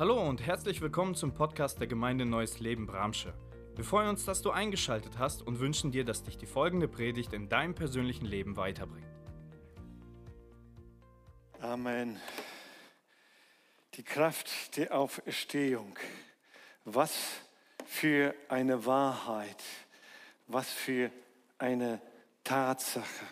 Hallo und herzlich willkommen zum Podcast der Gemeinde Neues Leben Bramsche. Wir freuen uns, dass du eingeschaltet hast und wünschen dir, dass dich die folgende Predigt in deinem persönlichen Leben weiterbringt. Amen. Die Kraft der Auferstehung. Was für eine Wahrheit. Was für eine Tatsache.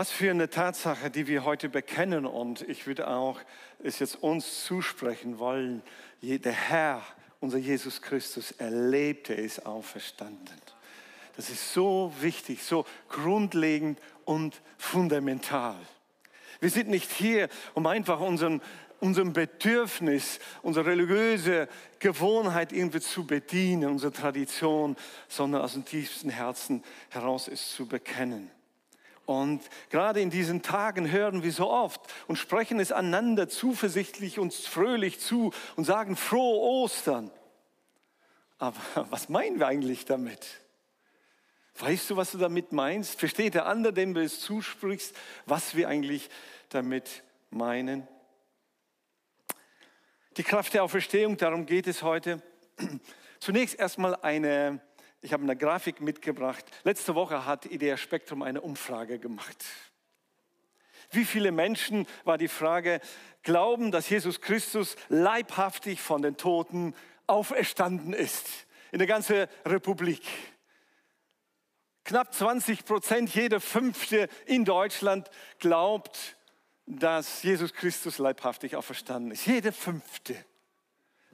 Was für eine Tatsache, die wir heute bekennen und ich würde auch es jetzt uns zusprechen wollen. Der Herr, unser Jesus Christus, erlebte es auferstanden. Das ist so wichtig, so grundlegend und fundamental. Wir sind nicht hier, um einfach unseren, unserem Bedürfnis, unsere religiöse Gewohnheit irgendwie zu bedienen, unsere Tradition, sondern aus dem tiefsten Herzen heraus es zu bekennen. Und gerade in diesen Tagen hören wir so oft und sprechen es einander zuversichtlich und fröhlich zu und sagen frohe Ostern. Aber was meinen wir eigentlich damit? Weißt du, was du damit meinst? Versteht der andere, dem du es zusprichst, was wir eigentlich damit meinen? Die Kraft der Auferstehung, darum geht es heute. Zunächst erstmal eine ich habe eine Grafik mitgebracht. Letzte Woche hat Idea Spektrum eine Umfrage gemacht. Wie viele Menschen, war die Frage, glauben, dass Jesus Christus leibhaftig von den Toten auferstanden ist? In der ganzen Republik. Knapp 20 Prozent, jeder fünfte in Deutschland glaubt, dass Jesus Christus leibhaftig auferstanden ist. Jeder fünfte.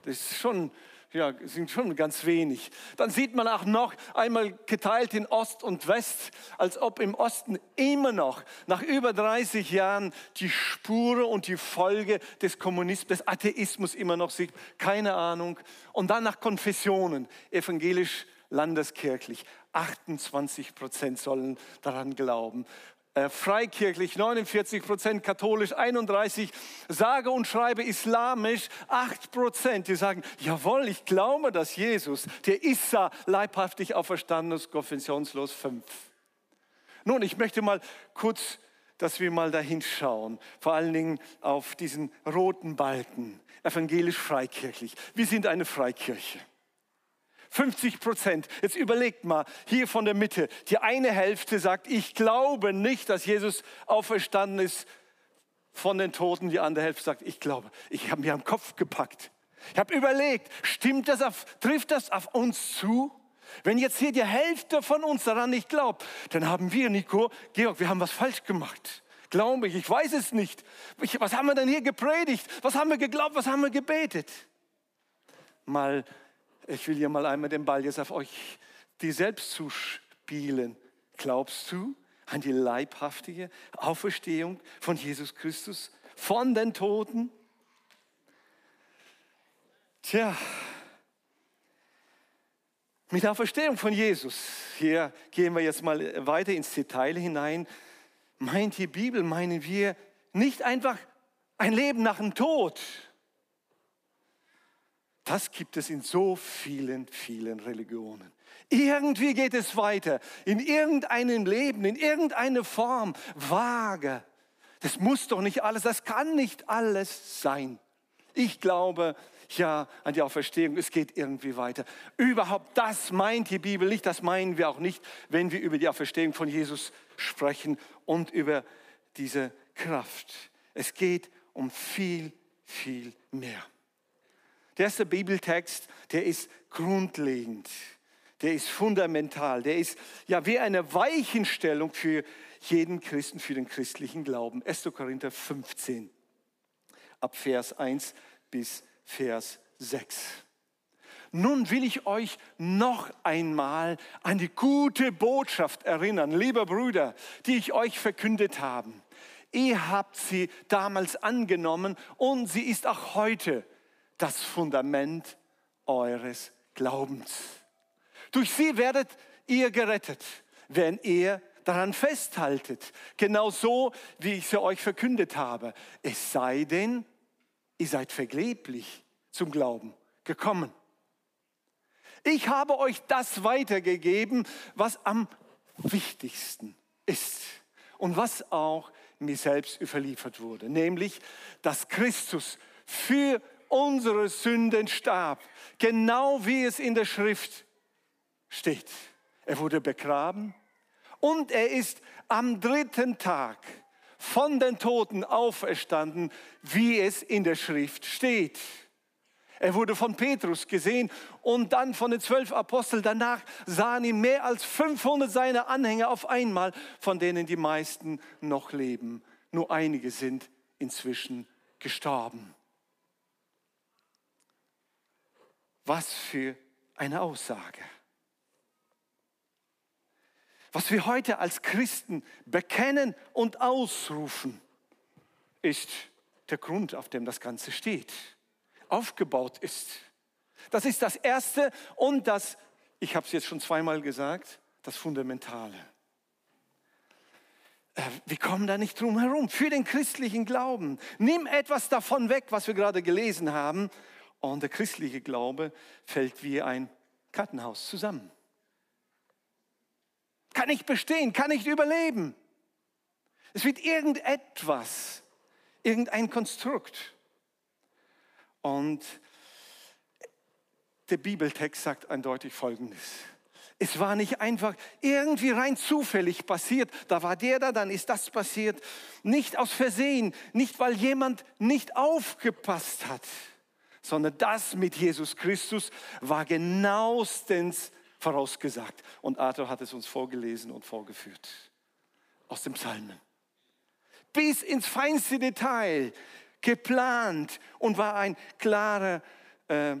Das ist schon ja, sind schon ganz wenig. Dann sieht man auch noch einmal geteilt in Ost und West, als ob im Osten immer noch nach über 30 Jahren die Spure und die Folge des Kommunismus, des Atheismus immer noch sieht. Keine Ahnung. Und dann nach Konfessionen, evangelisch, landeskirchlich. 28 Prozent sollen daran glauben. Äh, freikirchlich 49 Prozent, katholisch 31, sage und schreibe islamisch 8 Prozent. Die sagen, jawohl, ich glaube, dass Jesus, der Issa, leibhaftig auferstanden ist, konfessionslos 5. Nun, ich möchte mal kurz, dass wir mal dahin schauen, vor allen Dingen auf diesen roten Balken, evangelisch-freikirchlich. Wir sind eine Freikirche. 50 Prozent. Jetzt überlegt mal, hier von der Mitte, die eine Hälfte sagt, ich glaube nicht, dass Jesus auferstanden ist von den Toten. Die andere Hälfte sagt, ich glaube. Ich habe mir am Kopf gepackt. Ich habe überlegt, stimmt das auf, trifft das auf uns zu? Wenn jetzt hier die Hälfte von uns daran nicht glaubt, dann haben wir, Nico, Georg, wir haben was falsch gemacht. Glaube ich, ich weiß es nicht. was haben wir denn hier gepredigt? Was haben wir geglaubt? Was haben wir gebetet? Mal ich will ja mal einmal den Ball jetzt auf euch, die selbst zuspielen. Glaubst du an die leibhaftige Auferstehung von Jesus Christus von den Toten? Tja, mit der Auferstehung von Jesus, hier gehen wir jetzt mal weiter ins Detail hinein, meint die Bibel, meinen wir nicht einfach ein Leben nach dem Tod, das gibt es in so vielen, vielen Religionen. Irgendwie geht es weiter, in irgendeinem Leben, in irgendeiner Form, vage. Das muss doch nicht alles, das kann nicht alles sein. Ich glaube ja an die Auferstehung, es geht irgendwie weiter. Überhaupt, das meint die Bibel nicht, das meinen wir auch nicht, wenn wir über die Auferstehung von Jesus sprechen und über diese Kraft. Es geht um viel, viel mehr. Der erste Bibeltext, der ist grundlegend, der ist fundamental, der ist ja wie eine Weichenstellung für jeden Christen, für den christlichen Glauben. 1. Korinther 15, ab Vers 1 bis Vers 6. Nun will ich euch noch einmal an die gute Botschaft erinnern, liebe Brüder, die ich euch verkündet habe. Ihr habt sie damals angenommen und sie ist auch heute das Fundament eures Glaubens. Durch sie werdet ihr gerettet, wenn ihr daran festhaltet, genau so, wie ich sie euch verkündet habe. Es sei denn, ihr seid vergeblich zum Glauben gekommen. Ich habe euch das weitergegeben, was am wichtigsten ist und was auch mir selbst überliefert wurde, nämlich, dass Christus für unsere Sünden starb, genau wie es in der Schrift steht. Er wurde begraben und er ist am dritten Tag von den Toten auferstanden, wie es in der Schrift steht. Er wurde von Petrus gesehen und dann von den zwölf Aposteln. Danach sahen ihn mehr als 500 seiner Anhänger auf einmal, von denen die meisten noch leben. Nur einige sind inzwischen gestorben. Was für eine Aussage. Was wir heute als Christen bekennen und ausrufen, ist der Grund, auf dem das Ganze steht aufgebaut ist. Das ist das Erste und das, ich habe es jetzt schon zweimal gesagt, das Fundamentale. Äh, wir kommen da nicht drum herum. Für den christlichen Glauben. Nimm etwas davon weg, was wir gerade gelesen haben. Und der christliche Glaube fällt wie ein Kartenhaus zusammen. Kann nicht bestehen, kann nicht überleben. Es wird irgendetwas, irgendein Konstrukt. Und der Bibeltext sagt eindeutig Folgendes. Es war nicht einfach irgendwie rein zufällig passiert. Da war der da, dann ist das passiert. Nicht aus Versehen, nicht weil jemand nicht aufgepasst hat, sondern das mit Jesus Christus war genauestens vorausgesagt. Und Arthur hat es uns vorgelesen und vorgeführt aus dem Psalmen. Bis ins feinste Detail geplant und war ein klarer, äh,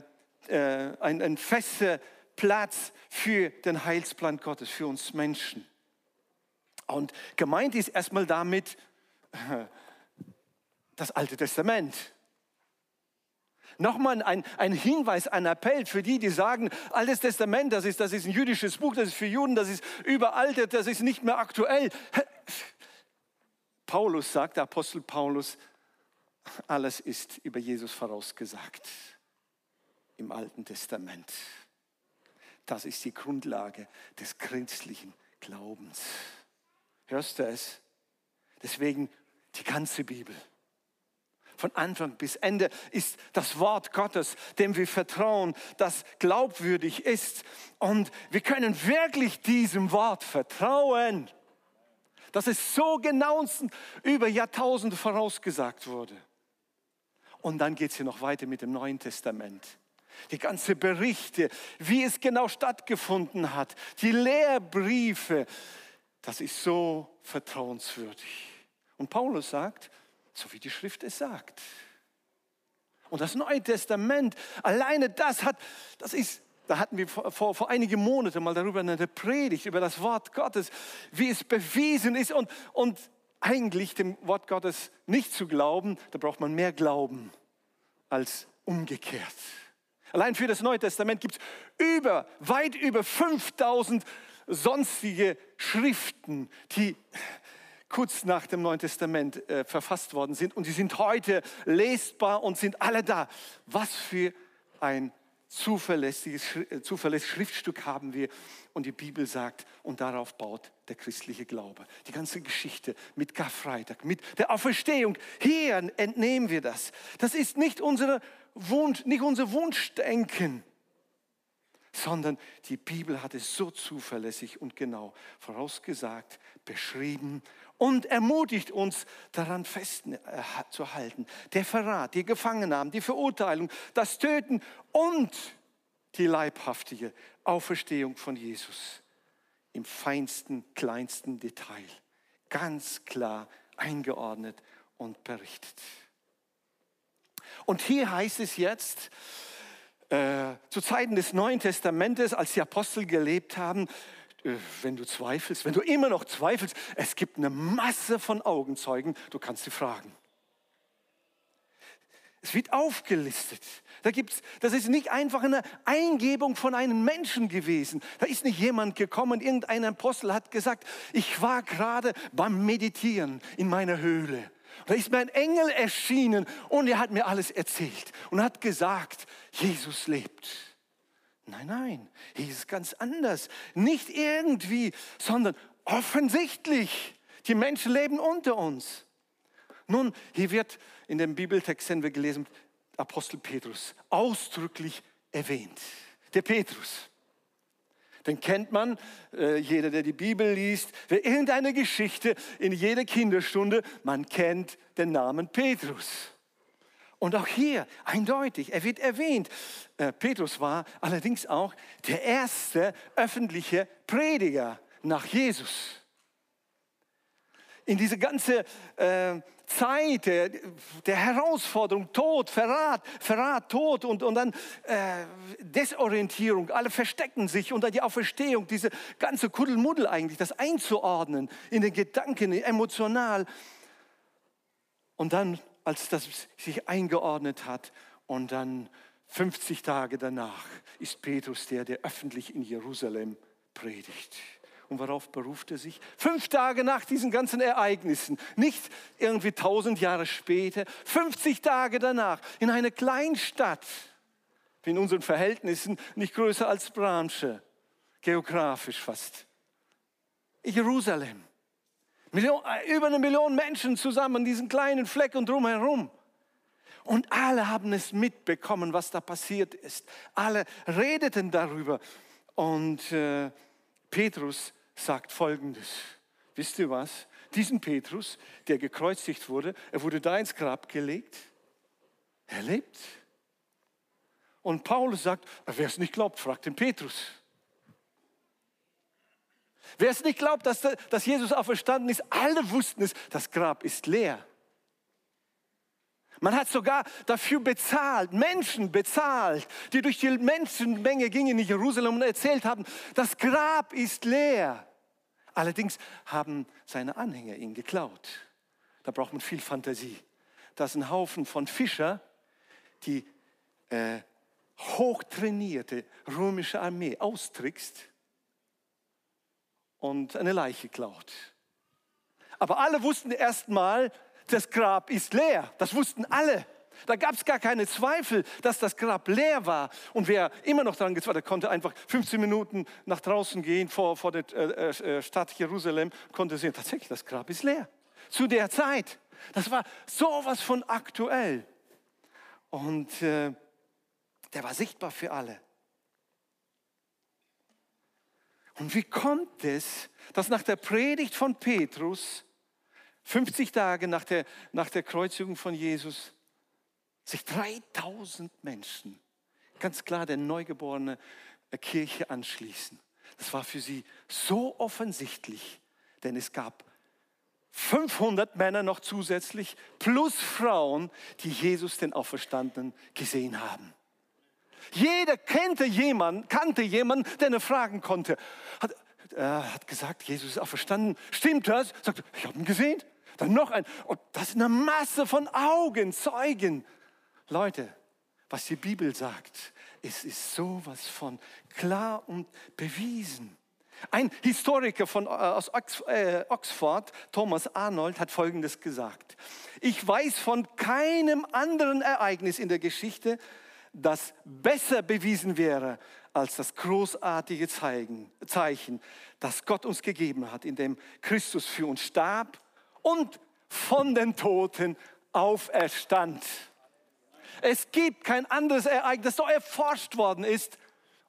äh, ein, ein fester Platz für den Heilsplan Gottes, für uns Menschen. Und gemeint ist erstmal damit das Alte Testament. Nochmal ein, ein Hinweis, ein Appell für die, die sagen, Altes Testament, das ist, das ist ein jüdisches Buch, das ist für Juden, das ist überaltet, das ist nicht mehr aktuell. Paulus sagt, der Apostel Paulus, alles ist über Jesus vorausgesagt im Alten Testament. Das ist die Grundlage des christlichen Glaubens. Hörst du es? Deswegen die ganze Bibel. Von Anfang bis Ende ist das Wort Gottes, dem wir vertrauen, das glaubwürdig ist. Und wir können wirklich diesem Wort vertrauen, dass es so genau über Jahrtausende vorausgesagt wurde. Und dann geht es hier noch weiter mit dem Neuen Testament. Die ganze Berichte, wie es genau stattgefunden hat, die Lehrbriefe, das ist so vertrauenswürdig. Und Paulus sagt, so wie die Schrift es sagt. Und das Neue Testament, alleine das hat, das ist, da hatten wir vor, vor, vor einigen Monaten mal darüber eine Predigt, über das Wort Gottes, wie es bewiesen ist und, und eigentlich dem Wort Gottes nicht zu glauben, da braucht man mehr Glauben als umgekehrt. Allein für das Neue Testament gibt es über, weit über 5000 sonstige Schriften, die kurz nach dem Neuen Testament äh, verfasst worden sind und die sind heute lesbar und sind alle da. Was für ein zuverlässiges, äh, zuverlässiges Schriftstück haben wir und die Bibel sagt, und darauf baut der christliche Glaube. Die ganze Geschichte mit Karfreitag, mit der Auferstehung, hier entnehmen wir das. Das ist nicht, unsere Wunsch, nicht unser Wunschdenken, sondern die Bibel hat es so zuverlässig und genau vorausgesagt, beschrieben und ermutigt uns daran festzuhalten. Der Verrat, die Gefangennahmen, die Verurteilung, das Töten und die leibhaftige Auferstehung von Jesus im feinsten, kleinsten Detail, ganz klar eingeordnet und berichtet. Und hier heißt es jetzt, äh, zu Zeiten des Neuen Testamentes, als die Apostel gelebt haben, äh, wenn du zweifelst, wenn du immer noch zweifelst, es gibt eine Masse von Augenzeugen, du kannst sie fragen. Es wird aufgelistet. Da gibt's, das ist nicht einfach eine Eingebung von einem Menschen gewesen. Da ist nicht jemand gekommen, irgendein Apostel hat gesagt, ich war gerade beim Meditieren in meiner Höhle. Da ist mir ein Engel erschienen und er hat mir alles erzählt und hat gesagt, Jesus lebt. Nein, nein, hier ist es ganz anders. Nicht irgendwie, sondern offensichtlich. Die Menschen leben unter uns. Nun, hier wird in dem Bibeltext, den wir gelesen Apostel Petrus ausdrücklich erwähnt. Der Petrus. Den kennt man, äh, jeder, der die Bibel liest, wer irgendeine Geschichte in jeder Kinderstunde, man kennt den Namen Petrus. Und auch hier eindeutig, er wird erwähnt. Äh, Petrus war allerdings auch der erste öffentliche Prediger nach Jesus. In diese ganze äh, Zeit der, der, Herausforderung, Tod, Verrat, Verrat, Tod und, und dann äh, Desorientierung, alle verstecken sich dann die Auferstehung, diese ganze Kuddelmuddel eigentlich, das einzuordnen in den Gedanken, emotional. Und dann als das sich eingeordnet hat. Und dann 50 Tage danach ist Petrus der, der öffentlich in Jerusalem predigt. Und worauf beruft er sich? Fünf Tage nach diesen ganzen Ereignissen, nicht irgendwie tausend Jahre später, 50 Tage danach, in einer Kleinstadt, in unseren Verhältnissen nicht größer als Branche, geografisch fast. Jerusalem. Million, äh, über eine Million Menschen zusammen, diesen kleinen Fleck und drumherum. Und alle haben es mitbekommen, was da passiert ist. Alle redeten darüber. Und äh, Petrus sagt Folgendes. Wisst ihr was? Diesen Petrus, der gekreuzigt wurde, er wurde da ins Grab gelegt. Er lebt. Und Paulus sagt, wer es nicht glaubt, fragt den Petrus. Wer es nicht glaubt, dass, dass Jesus auferstanden ist, alle wussten es, das Grab ist leer. Man hat sogar dafür bezahlt, Menschen bezahlt, die durch die Menschenmenge gingen in Jerusalem und erzählt haben, das Grab ist leer. Allerdings haben seine Anhänger ihn geklaut. Da braucht man viel Fantasie. Das ist ein Haufen von Fischer, die äh, hochtrainierte römische Armee austrickst und eine Leiche klaut. Aber alle wussten erstmal, das Grab ist leer. Das wussten alle. Da gab es gar keine Zweifel, dass das Grab leer war. Und wer immer noch daran gezweifelt hat, konnte einfach 15 Minuten nach draußen gehen vor, vor der äh, äh, Stadt Jerusalem, konnte sehen, tatsächlich, das Grab ist leer. Zu der Zeit. Das war sowas von aktuell. Und äh, der war sichtbar für alle. Und wie kommt es, dass nach der Predigt von Petrus, 50 Tage nach der, nach der Kreuzigung von Jesus, sich 3000 Menschen, ganz klar der neugeborene Kirche anschließen? Das war für sie so offensichtlich, denn es gab 500 Männer noch zusätzlich plus Frauen, die Jesus den Auferstandenen gesehen haben. Jeder kannte jemanden, kannte jemanden, der eine fragen konnte. Hat, äh, hat gesagt, Jesus ist auch verstanden. Stimmt das? Sagt, ich habe ihn gesehen. Dann noch ein. Und das ist eine Masse von Augen, Zeugen. Leute, was die Bibel sagt, es ist sowas von klar und bewiesen. Ein Historiker von, äh, aus äh, Oxford, Thomas Arnold, hat Folgendes gesagt. Ich weiß von keinem anderen Ereignis in der Geschichte, das besser bewiesen wäre als das großartige Zeichen, das Gott uns gegeben hat, indem Christus für uns starb und von den Toten auferstand. Es gibt kein anderes Ereignis, das so erforscht worden ist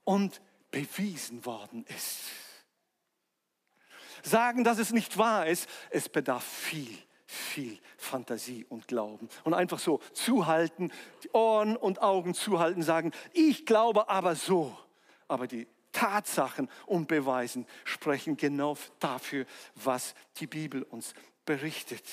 und bewiesen worden ist. Sagen, dass es nicht wahr ist, es bedarf viel viel Fantasie und Glauben. Und einfach so zuhalten, die Ohren und Augen zuhalten, sagen, ich glaube aber so. Aber die Tatsachen und Beweisen sprechen genau dafür, was die Bibel uns berichtet.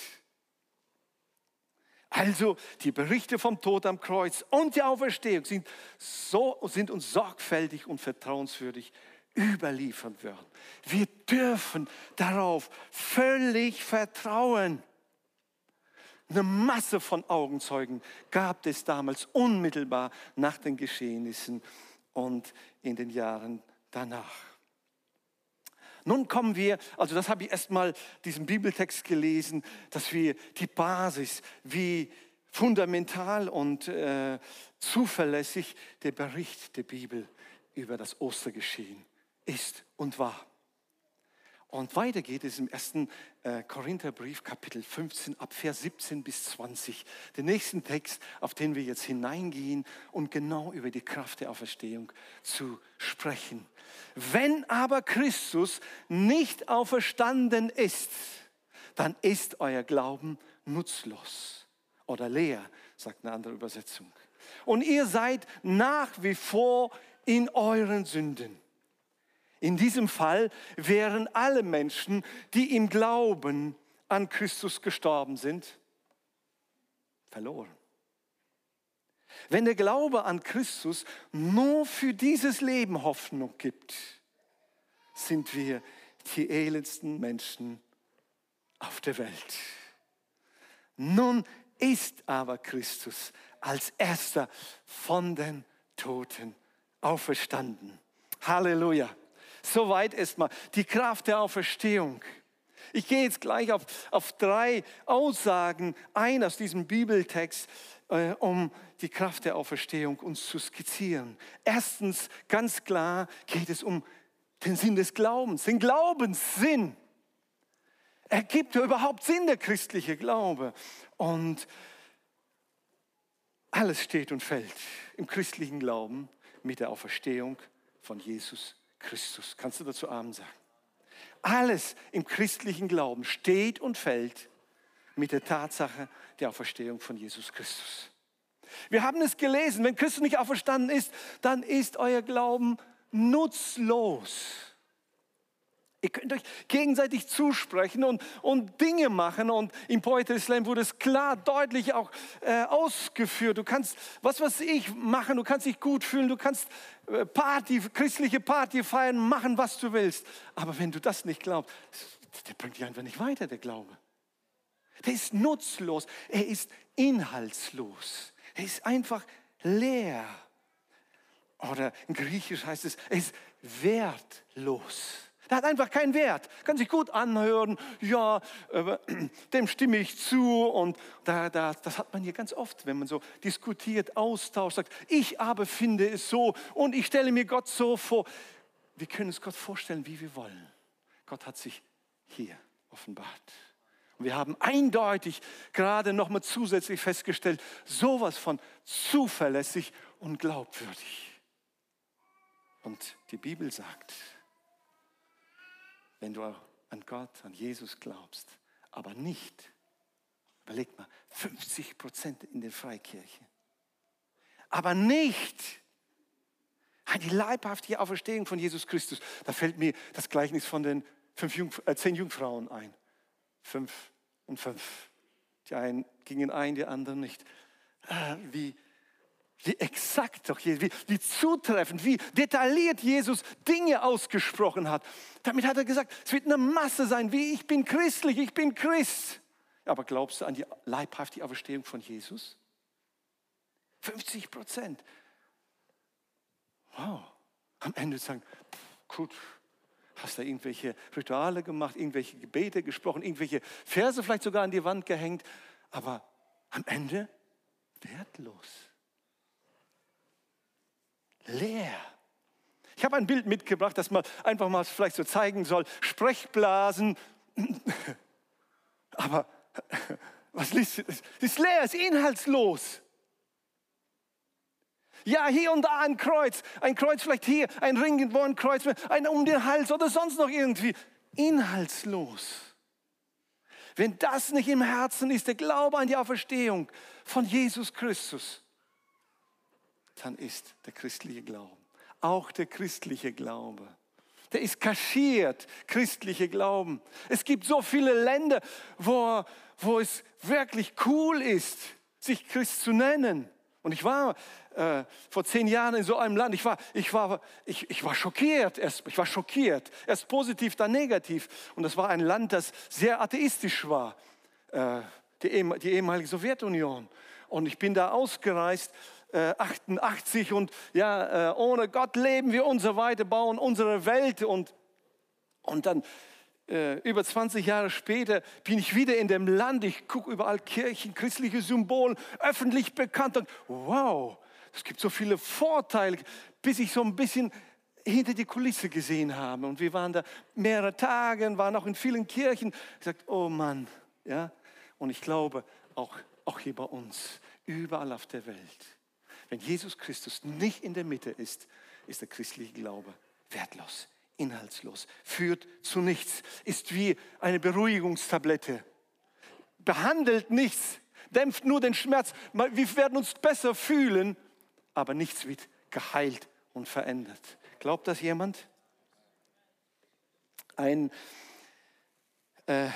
Also die Berichte vom Tod am Kreuz und die Auferstehung sind, so, sind uns sorgfältig und vertrauenswürdig überliefert worden. Wir dürfen darauf völlig vertrauen. Eine Masse von Augenzeugen gab es damals unmittelbar nach den Geschehnissen und in den Jahren danach. Nun kommen wir, also das habe ich erstmal diesen Bibeltext gelesen, dass wir die Basis, wie fundamental und äh, zuverlässig der Bericht der Bibel über das Ostergeschehen ist und war. Und weiter geht es im ersten äh, Korintherbrief, Kapitel 15, ab Vers 17 bis 20. Den nächsten Text, auf den wir jetzt hineingehen und genau über die Kraft der Auferstehung zu sprechen. Wenn aber Christus nicht auferstanden ist, dann ist euer Glauben nutzlos oder leer, sagt eine andere Übersetzung. Und ihr seid nach wie vor in euren Sünden. In diesem Fall wären alle Menschen, die im Glauben an Christus gestorben sind, verloren. Wenn der Glaube an Christus nur für dieses Leben Hoffnung gibt, sind wir die elendsten Menschen auf der Welt. Nun ist aber Christus als erster von den Toten auferstanden. Halleluja. Soweit erstmal die Kraft der Auferstehung. Ich gehe jetzt gleich auf, auf drei Aussagen ein aus diesem Bibeltext, äh, um die Kraft der Auferstehung uns zu skizzieren. Erstens, ganz klar geht es um den Sinn des Glaubens, den Glaubenssinn. Ergibt ja überhaupt Sinn der christliche Glaube? Und alles steht und fällt im christlichen Glauben mit der Auferstehung von Jesus Christus. Kannst du dazu Amen sagen? Alles im christlichen Glauben steht und fällt mit der Tatsache der Auferstehung von Jesus Christus. Wir haben es gelesen, wenn Christus nicht auferstanden ist, dann ist euer Glauben nutzlos. Ihr könnt euch gegenseitig zusprechen und, und Dinge machen. Und im Poetry Slam wurde es klar, deutlich auch äh, ausgeführt. Du kannst, was weiß ich, machen. Du kannst dich gut fühlen. Du kannst äh, Party, christliche Party feiern, machen, was du willst. Aber wenn du das nicht glaubst, der bringt dich einfach nicht weiter, der Glaube. Der ist nutzlos. Er ist inhaltslos. Er ist einfach leer. Oder in Griechisch heißt es, er ist wertlos. Der hat einfach keinen Wert. Kann sich gut anhören. Ja, äh, dem stimme ich zu. Und da, da, das hat man hier ganz oft, wenn man so diskutiert, austauscht, sagt, ich aber finde es so und ich stelle mir Gott so vor. Wir können es Gott vorstellen, wie wir wollen. Gott hat sich hier offenbart. Und wir haben eindeutig gerade nochmal zusätzlich festgestellt, sowas von zuverlässig und glaubwürdig. Und die Bibel sagt, wenn du an Gott, an Jesus glaubst, aber nicht, überleg mal, 50 Prozent in der Freikirche, aber nicht die leibhafte Auferstehung von Jesus Christus. Da fällt mir das Gleichnis von den fünf Jungf äh, zehn Jungfrauen ein. Fünf und fünf. Die einen gingen ein, die anderen nicht. Äh, wie wie exakt doch, wie, wie zutreffend, wie detailliert Jesus Dinge ausgesprochen hat. Damit hat er gesagt, es wird eine Masse sein, wie ich bin christlich, ich bin Christ. Aber glaubst du an die leibhaftige Auferstehung von Jesus? 50 Prozent. Wow. Am Ende sagen, gut, hast du irgendwelche Rituale gemacht, irgendwelche Gebete gesprochen, irgendwelche Verse vielleicht sogar an die Wand gehängt, aber am Ende wertlos leer. Ich habe ein Bild mitgebracht, das man einfach mal vielleicht so zeigen soll. Sprechblasen. Aber was liest es? ist leer, es ist inhaltslos. Ja, hier und da ein Kreuz, ein Kreuz vielleicht hier, ein Ring, wo ein Kreuz, ein um den Hals oder sonst noch irgendwie. Inhaltslos. Wenn das nicht im Herzen ist, der Glaube an die Auferstehung von Jesus Christus, dann ist der christliche Glauben. Auch der christliche Glaube. Der ist kaschiert, christliche Glauben. Es gibt so viele Länder, wo, wo es wirklich cool ist, sich Christ zu nennen. Und ich war äh, vor zehn Jahren in so einem Land, ich war, ich war, ich, ich war schockiert, erst, ich war schockiert, erst positiv, dann negativ. Und das war ein Land, das sehr atheistisch war, äh, die, die ehemalige Sowjetunion. Und ich bin da ausgereist 88 äh, und ja, äh, ohne Gott leben wir und so weiter, bauen unsere Welt und, und dann äh, über 20 Jahre später bin ich wieder in dem Land, ich gucke überall Kirchen, christliche Symbole, öffentlich bekannt und wow, es gibt so viele Vorteile, bis ich so ein bisschen hinter die Kulisse gesehen haben. Und wir waren da mehrere Tage waren auch in vielen Kirchen. Ich sagte, oh Mann, ja. Und ich glaube, auch, auch hier bei uns, überall auf der Welt, wenn Jesus Christus nicht in der Mitte ist, ist der christliche Glaube wertlos, inhaltslos, führt zu nichts, ist wie eine Beruhigungstablette, behandelt nichts, dämpft nur den Schmerz. Wir werden uns besser fühlen, aber nichts wird geheilt und verändert. Glaubt das jemand? Ein, äh,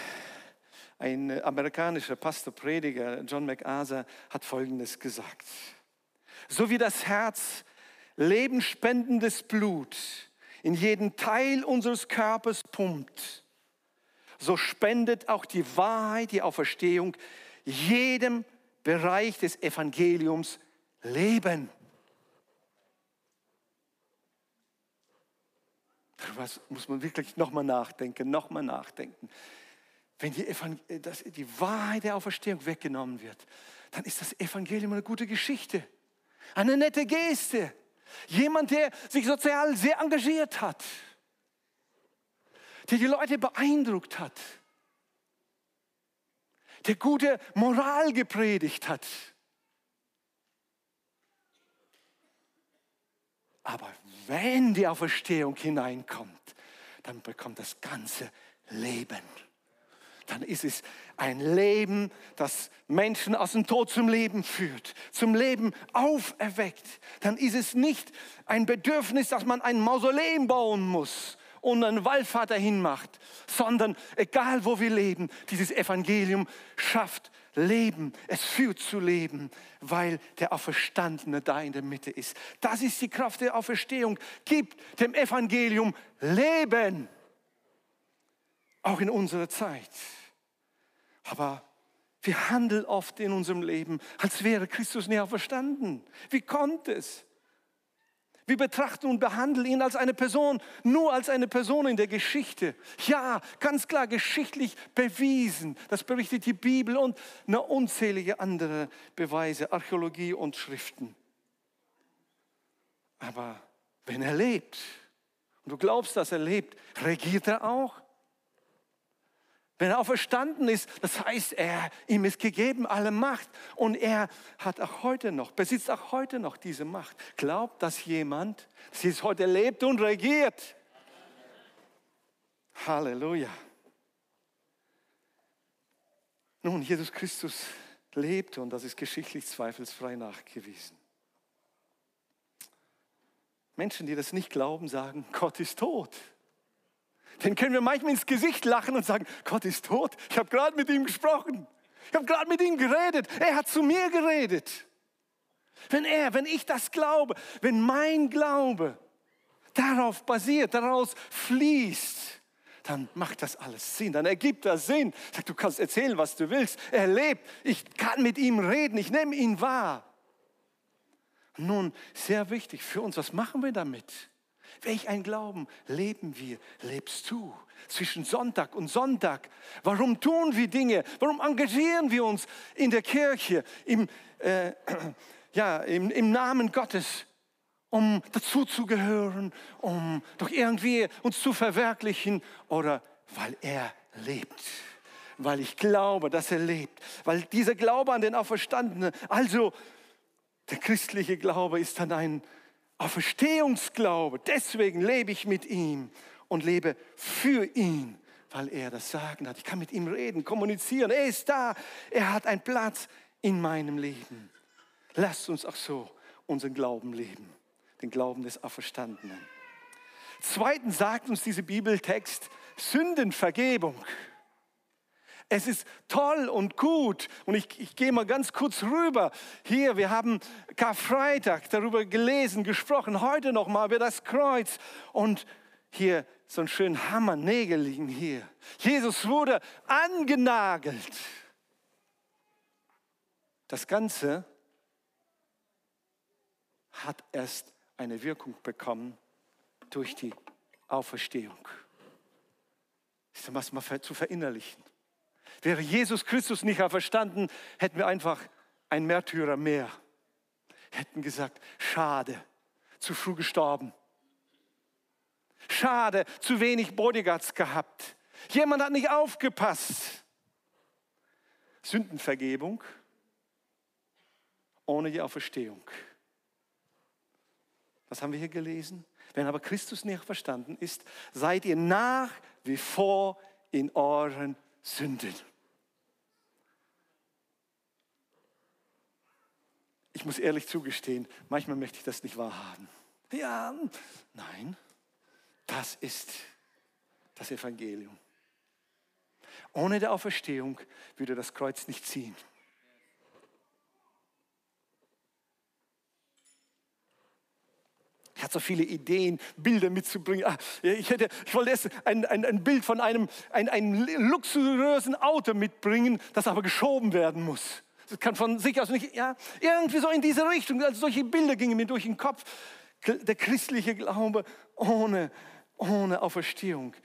ein amerikanischer Pastor, Prediger, John MacArthur, hat Folgendes gesagt. So wie das Herz lebenspendendes Blut in jeden Teil unseres Körpers pumpt, so spendet auch die Wahrheit, die Auferstehung jedem Bereich des Evangeliums Leben. Darüber muss man wirklich nochmal nachdenken, nochmal nachdenken. Wenn die, das, die Wahrheit der Auferstehung weggenommen wird, dann ist das Evangelium eine gute Geschichte, eine nette Geste. Jemand, der sich sozial sehr engagiert hat, der die Leute beeindruckt hat, der gute Moral gepredigt hat. Aber wenn die Auferstehung hineinkommt, dann bekommt das ganze Leben. Dann ist es ein Leben, das Menschen aus dem Tod zum Leben führt, zum Leben auferweckt. Dann ist es nicht ein Bedürfnis, dass man ein Mausoleum bauen muss und einen Wallfahrt dahin macht, sondern egal wo wir leben, dieses Evangelium schafft Leben. Es führt zu Leben, weil der Auferstandene da in der Mitte ist. Das ist die Kraft der Auferstehung. Gibt dem Evangelium Leben. Auch in unserer Zeit. Aber wir handeln oft in unserem Leben, als wäre Christus nicht auferstanden. Wie kommt es? Wir betrachten und behandeln ihn als eine Person, nur als eine Person in der Geschichte. Ja, ganz klar geschichtlich bewiesen. Das berichtet die Bibel und eine unzählige andere Beweise, Archäologie und Schriften. Aber wenn er lebt und du glaubst, dass er lebt, regiert er auch? Wenn er auferstanden ist, das heißt, er, ihm ist gegeben alle Macht und er hat auch heute noch, besitzt auch heute noch diese Macht. Glaubt dass jemand, dass Jesus heute lebt und regiert? Halleluja. Nun, Jesus Christus lebte und das ist geschichtlich zweifelsfrei nachgewiesen. Menschen, die das nicht glauben, sagen, Gott ist tot. Den können wir manchmal ins Gesicht lachen und sagen, Gott ist tot. Ich habe gerade mit ihm gesprochen. Ich habe gerade mit ihm geredet. Er hat zu mir geredet. Wenn er, wenn ich das glaube, wenn mein Glaube darauf basiert, daraus fließt, dann macht das alles Sinn, dann ergibt das Sinn. Sag, du kannst erzählen, was du willst. Er lebt, ich kann mit ihm reden, ich nehme ihn wahr. Nun, sehr wichtig für uns, was machen wir damit? Welch ein Glauben leben wir, lebst du? Zwischen Sonntag und Sonntag. Warum tun wir Dinge? Warum engagieren wir uns in der Kirche, im, äh, ja, im, im Namen Gottes? Um dazuzugehören, um doch irgendwie uns zu verwirklichen oder weil er lebt weil ich glaube, dass er lebt, weil dieser Glaube an den Auferstandenen, also der christliche Glaube ist dann ein Auferstehungsglaube. Deswegen lebe ich mit ihm und lebe für ihn, weil er das Sagen hat. Ich kann mit ihm reden, kommunizieren. Er ist da. Er hat einen Platz in meinem Leben. Lasst uns auch so unseren Glauben leben, den Glauben des Auferstandenen. Zweitens sagt uns dieser Bibeltext Sündenvergebung. Es ist toll und gut. Und ich, ich gehe mal ganz kurz rüber. Hier, wir haben Karfreitag darüber gelesen, gesprochen. Heute noch mal über das Kreuz. Und hier so ein schönen Hammer, Nägel liegen hier. Jesus wurde angenagelt. Das Ganze hat erst eine Wirkung bekommen durch die Auferstehung. Das ist was mal zu verinnerlichen. Wäre Jesus Christus nicht auferstanden, hätten wir einfach ein Märtyrer mehr. Hätten gesagt, schade, zu früh gestorben. Schade, zu wenig Bodyguards gehabt. Jemand hat nicht aufgepasst. Sündenvergebung ohne die Auferstehung. Was haben wir hier gelesen? Wenn aber Christus nicht verstanden ist, seid ihr nach wie vor in euren Sünden. Ich muss ehrlich zugestehen, manchmal möchte ich das nicht wahrhaben. Ja, nein, das ist das Evangelium. Ohne der Auferstehung würde das Kreuz nicht ziehen. Ich hatte so viele Ideen, Bilder mitzubringen. Ah, ich, hätte, ich wollte erst ein, ein, ein Bild von einem, ein, einem luxuriösen Auto mitbringen, das aber geschoben werden muss. Das kann von sich aus nicht, ja, irgendwie so in diese Richtung. Also solche Bilder gingen mir durch den Kopf. Der christliche Glaube ohne, ohne Auferstehung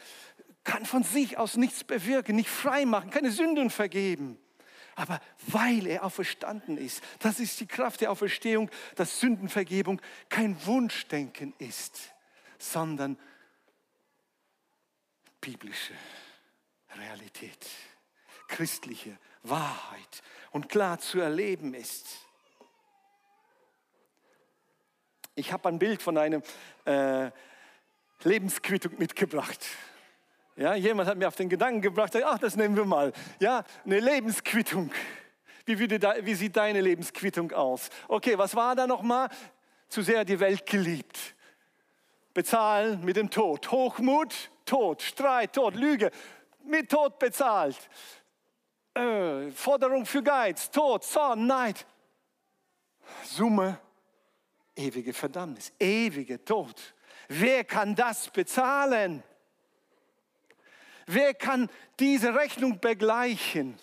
kann von sich aus nichts bewirken, nicht frei machen, keine Sünden vergeben. Aber weil er auferstanden ist, das ist die Kraft der Auferstehung, dass Sündenvergebung kein Wunschdenken ist, sondern biblische Realität, christliche Wahrheit und klar zu erleben ist. Ich habe ein Bild von einer äh, Lebensquittung mitgebracht. Ja, jemand hat mir auf den Gedanken gebracht, ach, das nehmen wir mal. Ja, eine Lebensquittung. Wie, da, wie sieht deine Lebensquittung aus? Okay, was war da nochmal? Zu sehr die Welt geliebt. Bezahlen mit dem Tod. Hochmut, Tod. Streit, Tod. Lüge, mit Tod bezahlt. Äh, Forderung für Geiz, Tod, Zorn, Neid. Summe, ewige Verdammnis, ewige Tod. Wer kann das bezahlen? Wer kann diese Rechnung begleichen?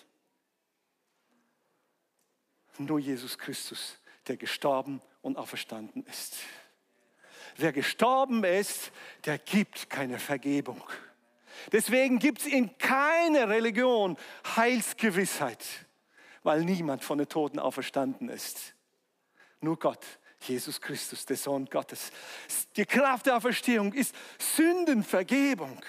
Nur Jesus Christus, der gestorben und auferstanden ist. Wer gestorben ist, der gibt keine Vergebung. Deswegen gibt es in keiner Religion Heilsgewissheit, weil niemand von den Toten auferstanden ist. Nur Gott, Jesus Christus, der Sohn Gottes. Die Kraft der Auferstehung ist Sündenvergebung.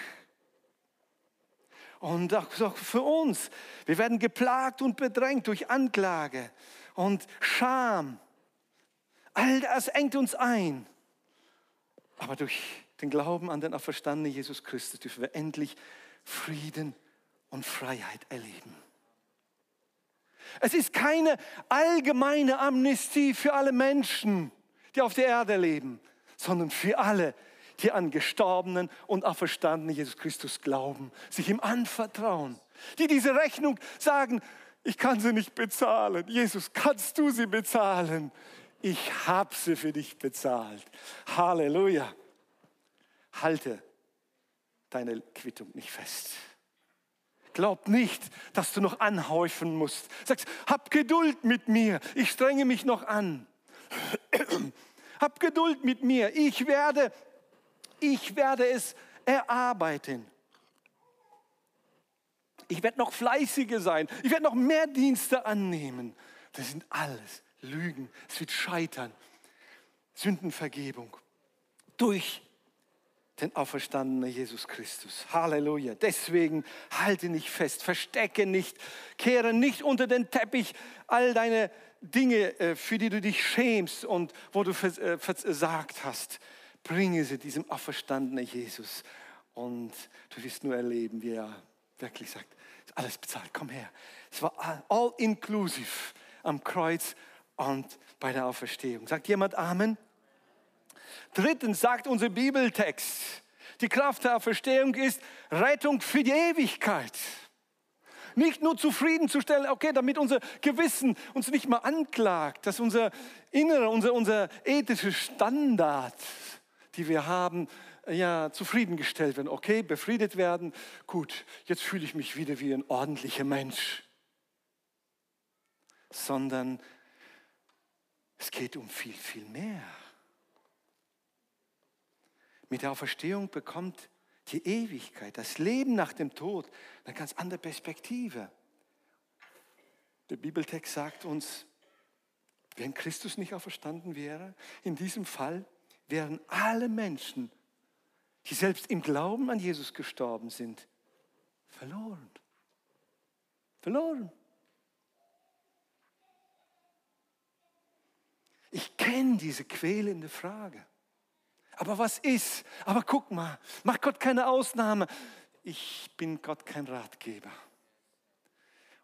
Und auch für uns. Wir werden geplagt und bedrängt durch Anklage und Scham. All das engt uns ein. Aber durch den Glauben an den auferstandenen Jesus Christus dürfen wir endlich Frieden und Freiheit erleben. Es ist keine allgemeine Amnestie für alle Menschen, die auf der Erde leben, sondern für alle, die an gestorbenen und auferstandenen Jesus Christus glauben, sich ihm anvertrauen, die diese Rechnung sagen, ich kann sie nicht bezahlen. Jesus, kannst du sie bezahlen? Ich habe sie für dich bezahlt. Halleluja. Halte deine Quittung nicht fest. Glaub nicht, dass du noch anhäufen musst. Sagst, hab Geduld mit mir. Ich strenge mich noch an. hab Geduld mit mir. Ich werde ich werde es erarbeiten. Ich werde noch fleißiger sein. Ich werde noch mehr Dienste annehmen. Das sind alles Lügen. Es wird scheitern. Sündenvergebung durch den auferstandenen Jesus Christus. Halleluja. Deswegen halte nicht fest, verstecke nicht, kehre nicht unter den Teppich all deine Dinge, äh, für die du dich schämst und wo du äh, versagt hast bringe sie diesem auferstandenen Jesus. Und du wirst nur erleben, wie er wirklich sagt, ist alles bezahlt, komm her. Es war all inclusive am Kreuz und bei der Auferstehung. Sagt jemand Amen? Drittens sagt unser Bibeltext, die Kraft der Auferstehung ist Rettung für die Ewigkeit. Nicht nur zufriedenzustellen, okay, damit unser Gewissen uns nicht mehr anklagt, dass unser innerer, unser, unser ethischer Standard die wir haben, ja, zufriedengestellt werden. Okay, befriedet werden. Gut, jetzt fühle ich mich wieder wie ein ordentlicher Mensch. Sondern es geht um viel, viel mehr. Mit der Auferstehung bekommt die Ewigkeit, das Leben nach dem Tod eine ganz andere Perspektive. Der Bibeltext sagt uns, wenn Christus nicht auferstanden wäre, in diesem Fall wären alle Menschen die selbst im Glauben an Jesus gestorben sind, verloren. Verloren. Ich kenne diese quälende Frage. Aber was ist? Aber guck mal, macht Gott keine Ausnahme. Ich bin Gott kein Ratgeber.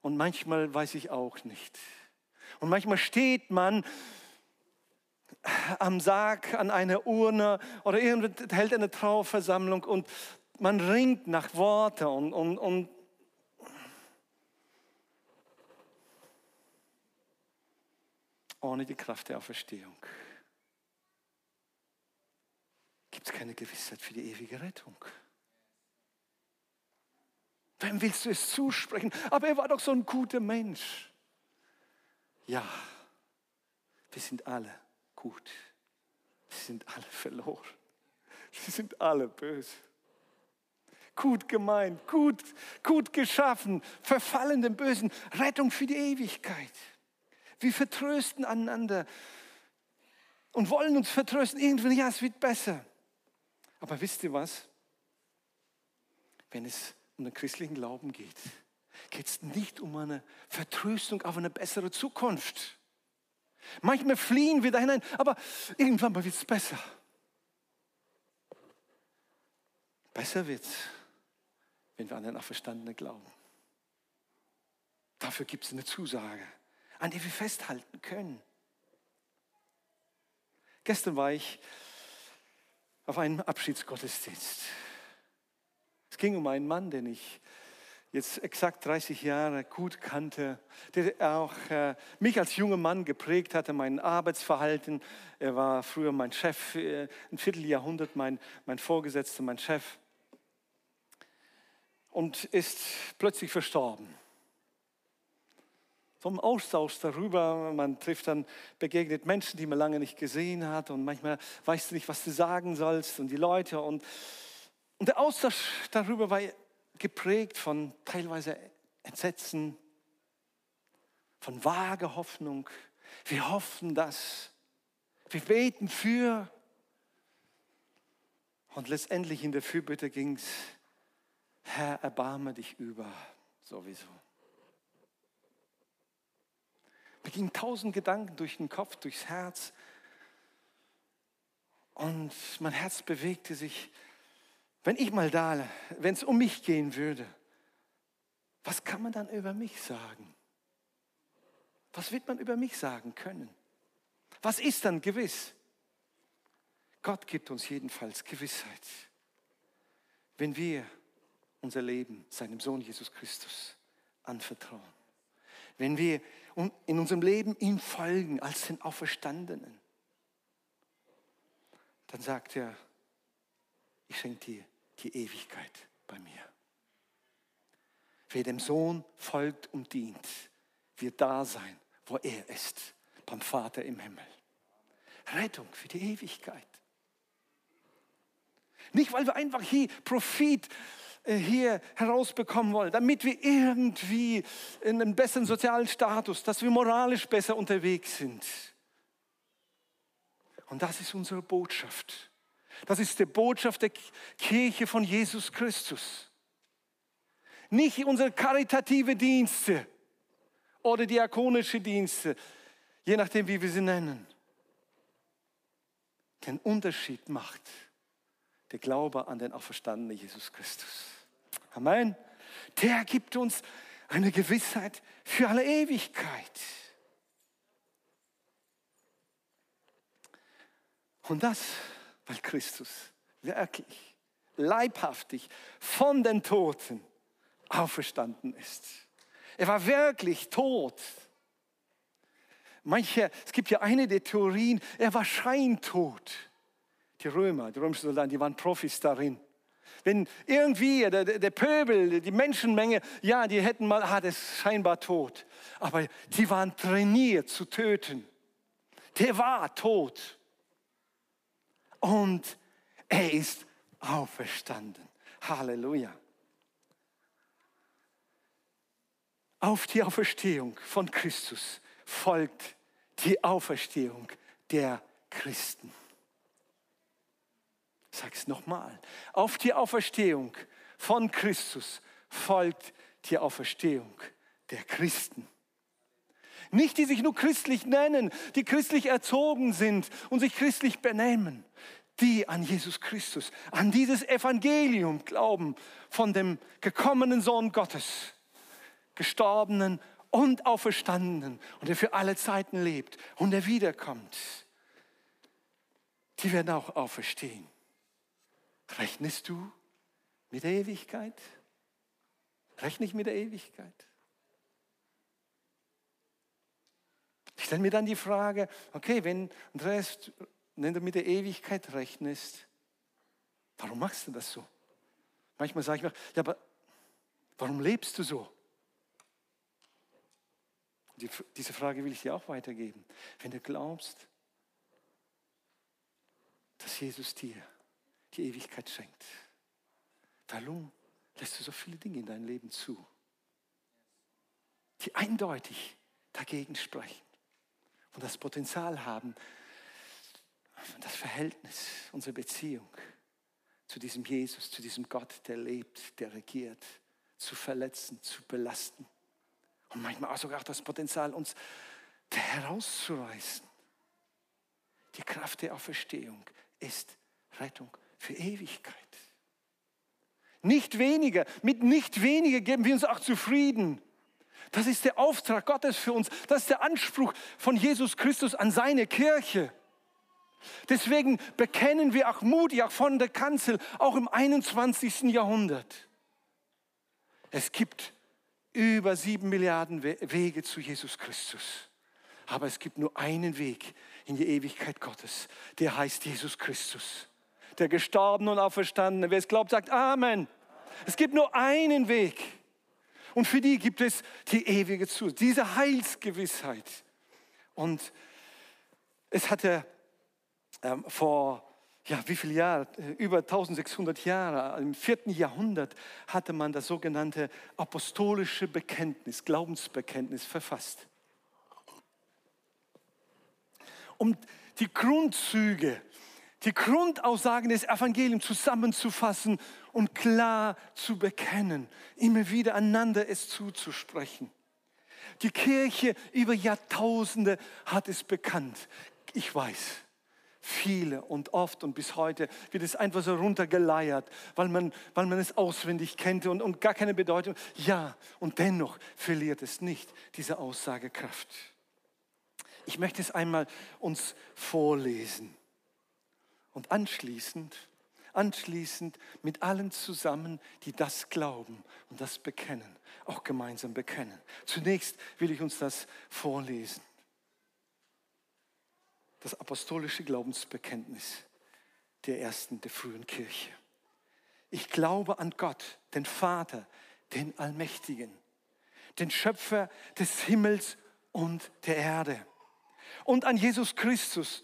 Und manchmal weiß ich auch nicht. Und manchmal steht man am Sarg an einer Urne oder irgend hält eine Trauerversammlung und man ringt nach Worten und, und, und ohne die Kraft der Auferstehung gibt es keine Gewissheit für die ewige Rettung. Wem willst du es zusprechen? Aber er war doch so ein guter Mensch. Ja, wir sind alle gut. Wir sind alle verloren. Wir sind alle böse. Gut gemeint, gut, gut geschaffen, verfallen dem Bösen. Rettung für die Ewigkeit. Wir vertrösten einander und wollen uns vertrösten. Irgendwann, ja, es wird besser. Aber wisst ihr was? Wenn es um den christlichen Glauben geht, geht es nicht um eine Vertröstung auf eine bessere Zukunft. Manchmal fliehen wir da hinein, aber irgendwann wird es besser. Besser wird es, wenn wir an den Auferstandenen glauben. Dafür gibt es eine Zusage, an der wir festhalten können. Gestern war ich auf einem Abschiedsgottesdienst. Es ging um einen Mann, den ich jetzt exakt 30 Jahre gut kannte, der auch äh, mich als junger Mann geprägt hatte, mein Arbeitsverhalten. Er war früher mein Chef, äh, ein Vierteljahrhundert mein, mein Vorgesetzter, mein Chef. Und ist plötzlich verstorben. Vom Austausch darüber, man trifft dann, begegnet Menschen, die man lange nicht gesehen hat und manchmal weißt du nicht, was du sagen sollst und die Leute. Und, und der Austausch darüber war geprägt von teilweise Entsetzen, von vage Hoffnung. Wir hoffen das. Wir beten für. Und letztendlich in der Fürbitte ging es, Herr, erbarme dich über sowieso. Mir gingen tausend Gedanken durch den Kopf, durchs Herz. Und mein Herz bewegte sich. Wenn ich mal da, wenn es um mich gehen würde, was kann man dann über mich sagen? Was wird man über mich sagen können? Was ist dann gewiss? Gott gibt uns jedenfalls Gewissheit, wenn wir unser Leben seinem Sohn Jesus Christus anvertrauen. Wenn wir in unserem Leben ihm folgen als den Auferstandenen, dann sagt er, ich schenke dir die Ewigkeit bei mir. Wer dem Sohn folgt und dient, wird da sein, wo er ist, beim Vater im Himmel. Rettung für die Ewigkeit. Nicht, weil wir einfach hier Profit hier herausbekommen wollen, damit wir irgendwie in einem besseren sozialen Status, dass wir moralisch besser unterwegs sind. Und das ist unsere Botschaft. Das ist die Botschaft der Kirche von Jesus Christus. Nicht unsere karitative Dienste oder diakonische Dienste, je nachdem, wie wir sie nennen. Den Unterschied macht der Glaube an den auferstandenen Jesus Christus. Amen. Der gibt uns eine Gewissheit für alle Ewigkeit. Und das, weil Christus wirklich leibhaftig von den Toten auferstanden ist. Er war wirklich tot. Manche, es gibt ja eine der Theorien, er war scheintot. Die Römer, die römischen Soldaten, die waren Profis darin. Wenn irgendwie der, der Pöbel, die Menschenmenge, ja, die hätten mal, ah, das ist scheinbar tot. Aber die waren trainiert zu töten. Der war tot. Und er ist auferstanden. Halleluja. Auf die Auferstehung von Christus folgt die Auferstehung der Christen. Sag's nochmal, auf die Auferstehung von Christus folgt die Auferstehung der Christen. Nicht die sich nur christlich nennen, die christlich erzogen sind und sich christlich benehmen, die an Jesus Christus, an dieses Evangelium glauben von dem gekommenen Sohn Gottes, gestorbenen und auferstandenen und der für alle Zeiten lebt und der wiederkommt. Die werden auch auferstehen. Rechnest du mit der Ewigkeit? Rechne ich mit der Ewigkeit? Ich stelle mir dann die Frage, okay, wenn Andreas, wenn du mit der Ewigkeit rechnest, warum machst du das so? Manchmal sage ich mir, ja, aber warum lebst du so? Die, diese Frage will ich dir auch weitergeben. Wenn du glaubst, dass Jesus dir die Ewigkeit schenkt, warum lässt du so viele Dinge in dein Leben zu, die eindeutig dagegen sprechen und das Potenzial haben, das Verhältnis, unsere Beziehung zu diesem Jesus, zu diesem Gott, der lebt, der regiert, zu verletzen, zu belasten. Und manchmal auch sogar das Potenzial, uns herauszureißen. Die Kraft der Auferstehung ist Rettung für Ewigkeit. Nicht weniger, mit nicht weniger geben wir uns auch zufrieden. Das ist der Auftrag Gottes für uns. Das ist der Anspruch von Jesus Christus an seine Kirche. Deswegen bekennen wir auch mutig, auch von der Kanzel, auch im 21. Jahrhundert. Es gibt über sieben Milliarden Wege zu Jesus Christus. Aber es gibt nur einen Weg in die Ewigkeit Gottes. Der heißt Jesus Christus. Der gestorben und auferstanden. Wer es glaubt, sagt Amen. Es gibt nur einen Weg. Und für die gibt es die ewige Zukunft, diese Heilsgewissheit. Und es hatte ähm, vor ja, wie viele Jahre, äh, über 1600 Jahre, im vierten Jahrhundert hatte man das sogenannte apostolische Bekenntnis, Glaubensbekenntnis verfasst. Um die Grundzüge, die Grundaussagen des Evangeliums zusammenzufassen und klar zu bekennen, immer wieder einander es zuzusprechen. Die Kirche über Jahrtausende hat es bekannt. Ich weiß, viele und oft und bis heute wird es einfach so runtergeleiert, weil man, weil man es auswendig kennt und, und gar keine Bedeutung. Ja, und dennoch verliert es nicht diese Aussagekraft. Ich möchte es einmal uns vorlesen und anschließend, anschließend mit allen zusammen, die das glauben und das bekennen, auch gemeinsam bekennen. Zunächst will ich uns das vorlesen das apostolische Glaubensbekenntnis der ersten, der frühen Kirche. Ich glaube an Gott, den Vater, den Allmächtigen, den Schöpfer des Himmels und der Erde und an Jesus Christus,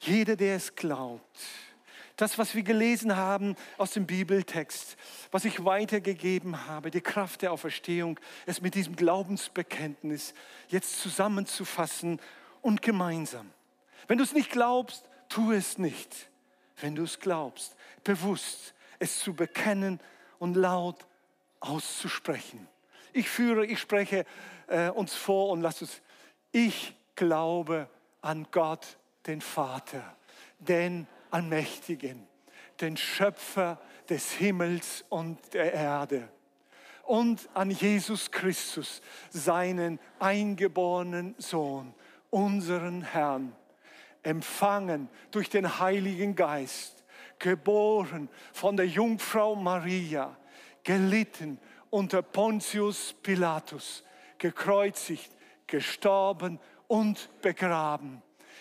Jeder, der es glaubt, das, was wir gelesen haben aus dem Bibeltext, was ich weitergegeben habe, die Kraft der Auferstehung, es mit diesem Glaubensbekenntnis jetzt zusammenzufassen und gemeinsam wenn du es nicht glaubst, tu es nicht. Wenn du es glaubst, bewusst es zu bekennen und laut auszusprechen. Ich führe, ich spreche äh, uns vor und lass uns. Ich glaube an Gott, den Vater, den Allmächtigen, den Schöpfer des Himmels und der Erde und an Jesus Christus, seinen eingeborenen Sohn, unseren Herrn, empfangen durch den Heiligen Geist, geboren von der Jungfrau Maria, gelitten unter Pontius Pilatus, gekreuzigt, gestorben und begraben,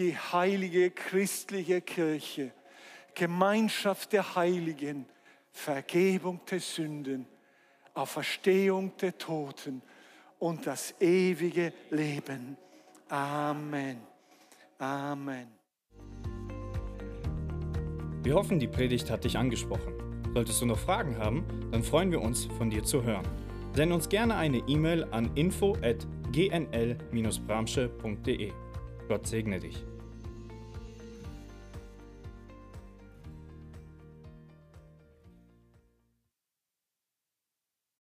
die heilige christliche Kirche, Gemeinschaft der Heiligen, Vergebung der Sünden, Auferstehung der Toten und das ewige Leben. Amen. Amen. Wir hoffen, die Predigt hat dich angesprochen. Solltest du noch Fragen haben, dann freuen wir uns, von dir zu hören. Send uns gerne eine E-Mail an info@gnl-bramsche.de. Gott segne dich.